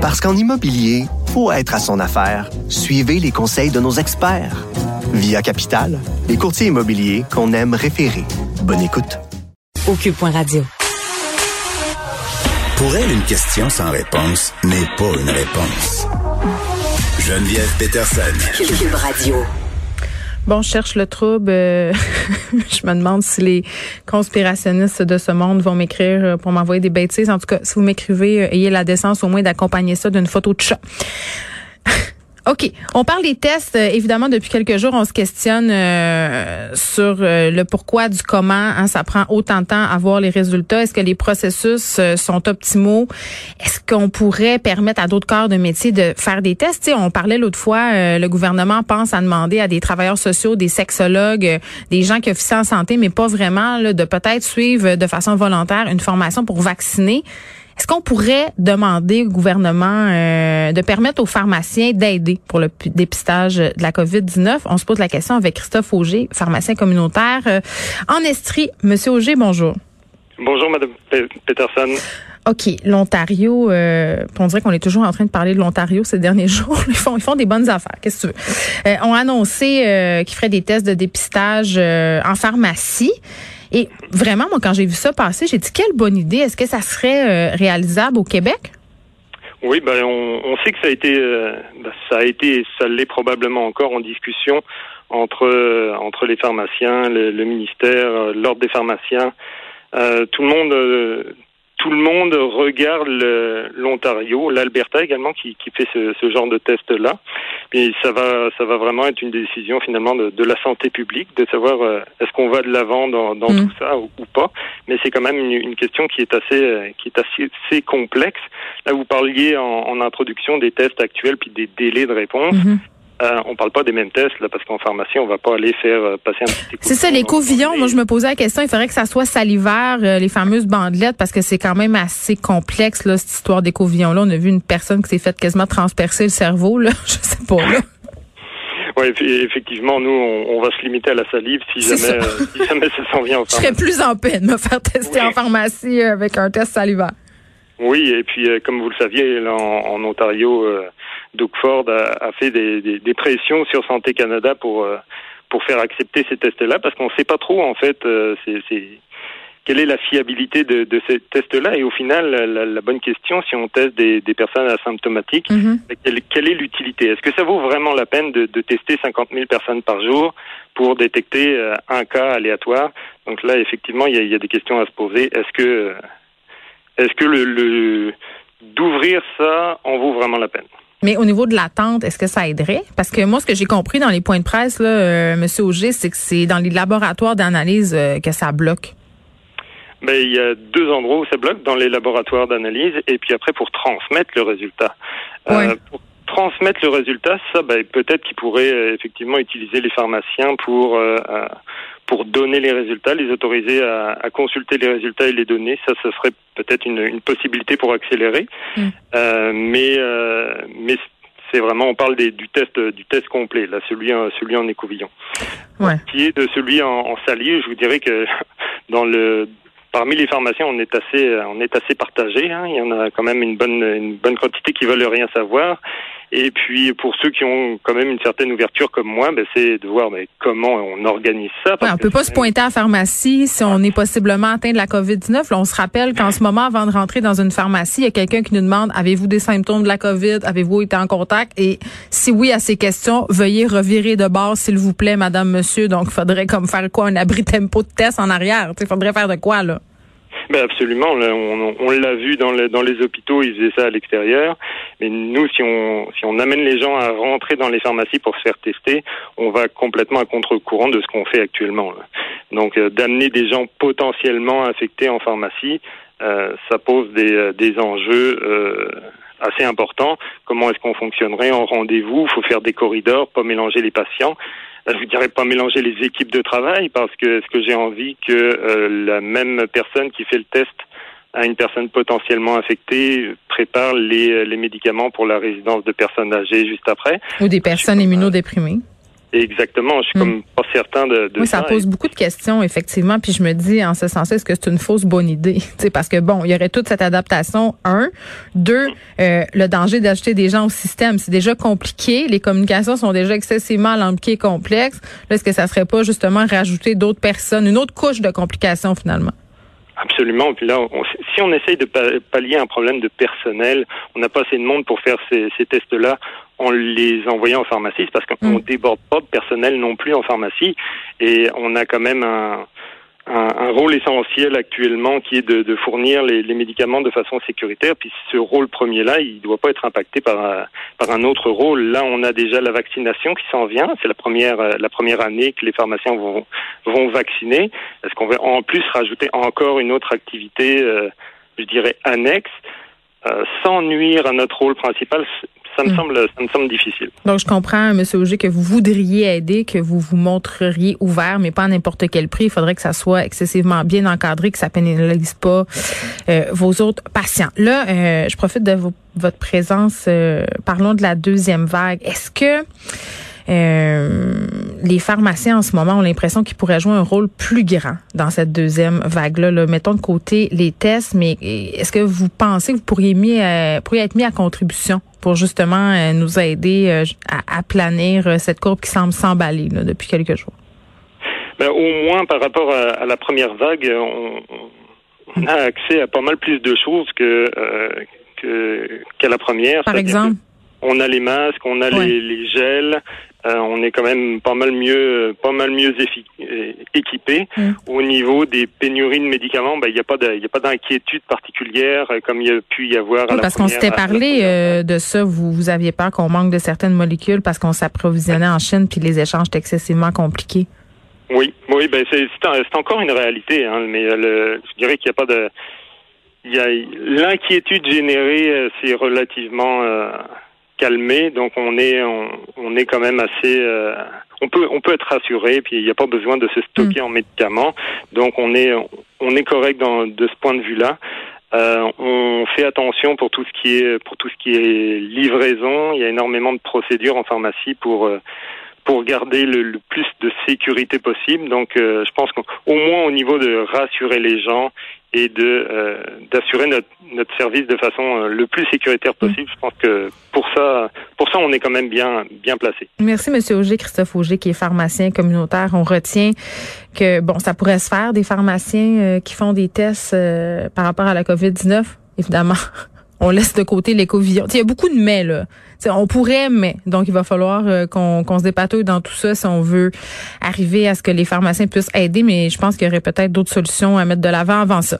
Parce qu'en immobilier, faut être à son affaire. Suivez les conseils de nos experts. Via Capital, les courtiers immobiliers qu'on aime référer. Bonne écoute. Au Radio. Pour elle, une question sans réponse n'est pas une réponse. Geneviève Peterson. Cube Radio. Bon, je cherche le trouble. Euh, je me demande si les conspirationnistes de ce monde vont m'écrire euh, pour m'envoyer des bêtises. En tout cas, si vous m'écrivez, euh, ayez la décence au moins d'accompagner ça d'une photo de chat. OK. On parle des tests. Euh, évidemment, depuis quelques jours, on se questionne euh, sur euh, le pourquoi du comment. Hein, ça prend autant de temps à voir les résultats. Est-ce que les processus sont optimaux? Est-ce qu'on pourrait permettre à d'autres corps de métier de faire des tests? on parlait l'autre fois, le gouvernement pense à demander à des travailleurs sociaux, des sexologues, des gens qui officient en santé, mais pas vraiment, de peut-être suivre de façon volontaire une formation pour vacciner. Est-ce qu'on pourrait demander au gouvernement euh, de permettre aux pharmaciens d'aider pour le dépistage de la COVID-19? On se pose la question avec Christophe Auger, pharmacien communautaire euh, en Estrie. Monsieur Auger, bonjour. Bonjour, Madame Peterson. OK, l'Ontario, euh, on dirait qu'on est toujours en train de parler de l'Ontario ces derniers jours. Ils font, ils font des bonnes affaires. Qu'est-ce que tu veux? Euh, ont annoncé euh, qu'ils feraient des tests de dépistage en pharmacie. Et vraiment, moi, quand j'ai vu ça passer, j'ai dit quelle bonne idée. Est-ce que ça serait euh, réalisable au Québec? Oui, ben on, sait que ça a été, euh, ben, ça a été, ça l'est probablement encore en discussion entre euh, entre les pharmaciens, le, le ministère, l'ordre des pharmaciens. tout le monde tout le monde regarde l'Ontario, l'Alberta également qui, qui fait ce, ce, genre de test là. Mais ça va ça va vraiment être une décision finalement de, de la santé publique de savoir euh, est-ce qu'on va de l'avant dans, dans mm. tout ça ou, pas. Mais c'est quand même une, une, question qui est assez euh, qui est assez, assez complexe. Là vous parliez en, en, introduction des tests actuels puis des délais de réponse. Mm-hmm. Euh, on parle pas des mêmes tests là, parce qu'en pharmacie, on va pas aller faire euh, passer un petit C'est ça, l'écouvillon. Moi, je me posais la question. Il faudrait que ça soit salivaire, euh, les fameuses bandelettes, parce que c'est quand même assez complexe là, cette histoire d'écouvillon là. On a vu une personne qui s'est faite quasiment transpercer le cerveau là. Je sais pas là. Oui, effectivement, nous, on, va se limiter à la salive si jamais, si jamais ça s'en vient en pharmacie. Je serais plus en peine de me faire tester en pharmacie avec un test salivaire. Oui, et puis comme vous le saviez, là, en, Ontario, Doug Ford a, fait des, des, pressions sur Santé Canada pour euh, pour faire accepter ces tests-là, parce qu'on ne sait pas trop en fait, euh, c'est quelle est la fiabilité de, de ces tests-là. Et au final la, bonne question si on teste des, des personnes asymptomatiques mm-hmm. quelle, est l'utilité? Est-ce que ça vaut vraiment la peine de, de, tester 50 000 personnes par jour pour détecter euh, un cas aléatoire? Donc là effectivement il y a, y a des questions à se poser. Est-ce que est-ce que le, le d'ouvrir ça en vaut vraiment la peine? Mais au niveau de l'attente, est-ce que ça aiderait? Parce que moi, ce que j'ai compris dans les points de presse, là, euh, M. Auger, c'est que c'est dans les laboratoires d'analyse euh, que ça bloque. Ben, il y a deux endroits où ça bloque, dans les laboratoires d'analyse et puis après pour transmettre le résultat. Euh, pour transmettre le résultat, ça, ben, peut-être qu'ils pourraient effectivement utiliser les pharmaciens pour pour donner les résultats, les autoriser à, à, consulter les résultats et les donner. Ça, ce serait peut-être une, une, possibilité pour accélérer. Mm. Euh, mais euh, mais c'est vraiment, on parle des, du test du test complet, là, celui celui en écouvillon. Ouais. Qui est de celui en, en salive, je vous dirais que dans le Parmi les pharmaciens, on est assez, on est assez partagé. Hein. Il y en a quand même une bonne, une bonne quantité qui veulent rien savoir. Et puis pour ceux qui ont quand même une certaine ouverture comme moi, ben, c'est de voir mais comment on organise ça. Ouais, on peut pas se pointer à la pharmacie si on est possiblement atteint de la COVID-19. on se rappelle qu'en ce moment, avant de rentrer dans une pharmacie, il y a quelqu'un qui nous demande avez-vous des symptômes de la COVID? Avez-vous été en contact? Et si oui à ces questions, veuillez revirer de bord, s'il vous plaît, Madame, Monsieur. Donc, il faudrait comme faire quoi? Un abri tempo de test en arrière. Il faudrait faire de quoi là? Ben absolument, on, on l'a vu dans, dans les hôpitaux, ils faisaient ça à l'extérieur. Mais nous, si on, si on amène les gens à rentrer dans les pharmacies pour se faire tester, on va complètement à contre-courant de ce qu'on fait actuellement. Donc, euh, d'amener des gens potentiellement infectés en pharmacie, euh, ça pose des, euh, des enjeux assez importants. Comment est-ce qu'on fonctionnerait en rendez-vous? Il faut faire des corridors, pas mélanger les patients je vous dirais pas mélanger les équipes de travail parce que est-ce que j'ai envie que euh, la même personne qui fait le test à une personne potentiellement infectée prépare les, les médicaments pour la résidence de personnes âgées juste après? Ou des personnes immunodéprimées. Exactement, je suis Mm. comme pas certain de, de Oui, ça pose beaucoup de questions, effectivement. Puis je me dis, en ce sens est-ce que c'est une fausse bonne idée? sais, parce que, bon, il y aurait toute cette adaptation, un. Deux, euh, le danger d'ajouter des gens au système. C'est déjà compliqué. Les communications sont déjà excessivement alambiquées et complexes. Là, est-ce que ça serait pas, justement, rajouter d'autres personnes, une autre couche de complications, finalement? Absolument. Puis là, on- si on essaye de pa- pallier un problème de personnel, on n'a pas assez de monde pour faire ces, ces tests-là en les envoyant en pharmacie, parce qu'on Mm. déborde pas de personnel non plus en pharmacie. Et on a quand même un, un, un rôle essentiel actuellement qui est de, de fournir les, les médicaments de façon sécuritaire. Puis ce rôle premier-là, il ne doit pas être impacté par, un- par un autre rôle. Là, on a déjà la vaccination qui s'en vient. C'est la première, euh, la première année que les pharmaciens vont, vont vacciner. Est-ce qu'on va en plus rajouter encore une autre activité, euh, je dirais, annexe, euh, sans nuire à notre rôle principal ça me, Mm. semble, ça me semble difficile. Donc, je comprends, M. Auger, que vous voudriez aider, que vous vous montreriez ouvert, mais pas à n'importe quel prix. Il faudrait que ça soit excessivement bien encadré, que ça pénalise pas euh, vos autres patients. Là, euh, je profite de vo- votre présence. euh, parlons de la deuxième vague. Est-ce que euh, les pharmaciens en ce moment ont l'impression qu'ils pourraient jouer un rôle plus grand dans cette deuxième vague-là. là? Mettons de côté les tests, mais est-ce que vous pensez que vous pourriez, mis, euh, pourriez être mis à contribution pour justement euh, nous aider à, planir cette courbe qui semble s'emballer là, depuis quelques jours? Ben, au moins par rapport à, à la première vague, on, on a accès à pas mal plus de choses que que qu'à la première. Par exemple? On a les masques, on a Ouais. les, les gels, euh, on est quand même pas mal mieux, pas mal mieux euh, équipé. Mm. Au niveau des pénuries de médicaments, ben il n'y a pas de, y a pas d'inquiétude particulière euh, comme il y a pu y avoir. à Oui, la parce qu'on s'était parlé euh, de ça. Vous, vous aviez peur qu'on manque de certaines molécules parce qu'on s'approvisionnait en Chine puis les échanges étaient excessivement compliqués. Oui, oui, ben c'est encore une réalité, hein, mais le, je dirais qu'il n'y a pas de, il y a l'inquiétude générée, c'est relativement euh, calmé, donc on est on, on est quand même assez, euh, on peut on peut être rassuré, puis il n'y a pas besoin de se stocker en médicaments, donc on est on est correct dans, de ce point de vue-là. Euh, on fait attention pour tout ce qui est pour tout ce qui est livraison. Il y a énormément de procédures en pharmacie pour euh, pour garder le, le plus de sécurité possible. Donc, euh, je pense qu'au moins au niveau de rassurer les gens et de euh, d'assurer notre, notre service de façon euh, le plus sécuritaire possible, je pense que pour ça, pour ça, on est quand même bien bien placé. Merci, Monsieur Auger, Christophe Auger, qui est pharmacien communautaire. On retient que bon, ça pourrait se faire des pharmaciens euh, qui font des tests euh, par rapport à la COVID-19, évidemment. On laisse de côté l'éco-vision. Il y a beaucoup de mais, là. On pourrait, mais. Donc, il va falloir euh, qu'on qu'on se dépatouille dans tout ça si on veut arriver à ce que les pharmaciens puissent aider. Mais je pense qu'il y aurait peut-être d'autres solutions à mettre de l'avant avant ça.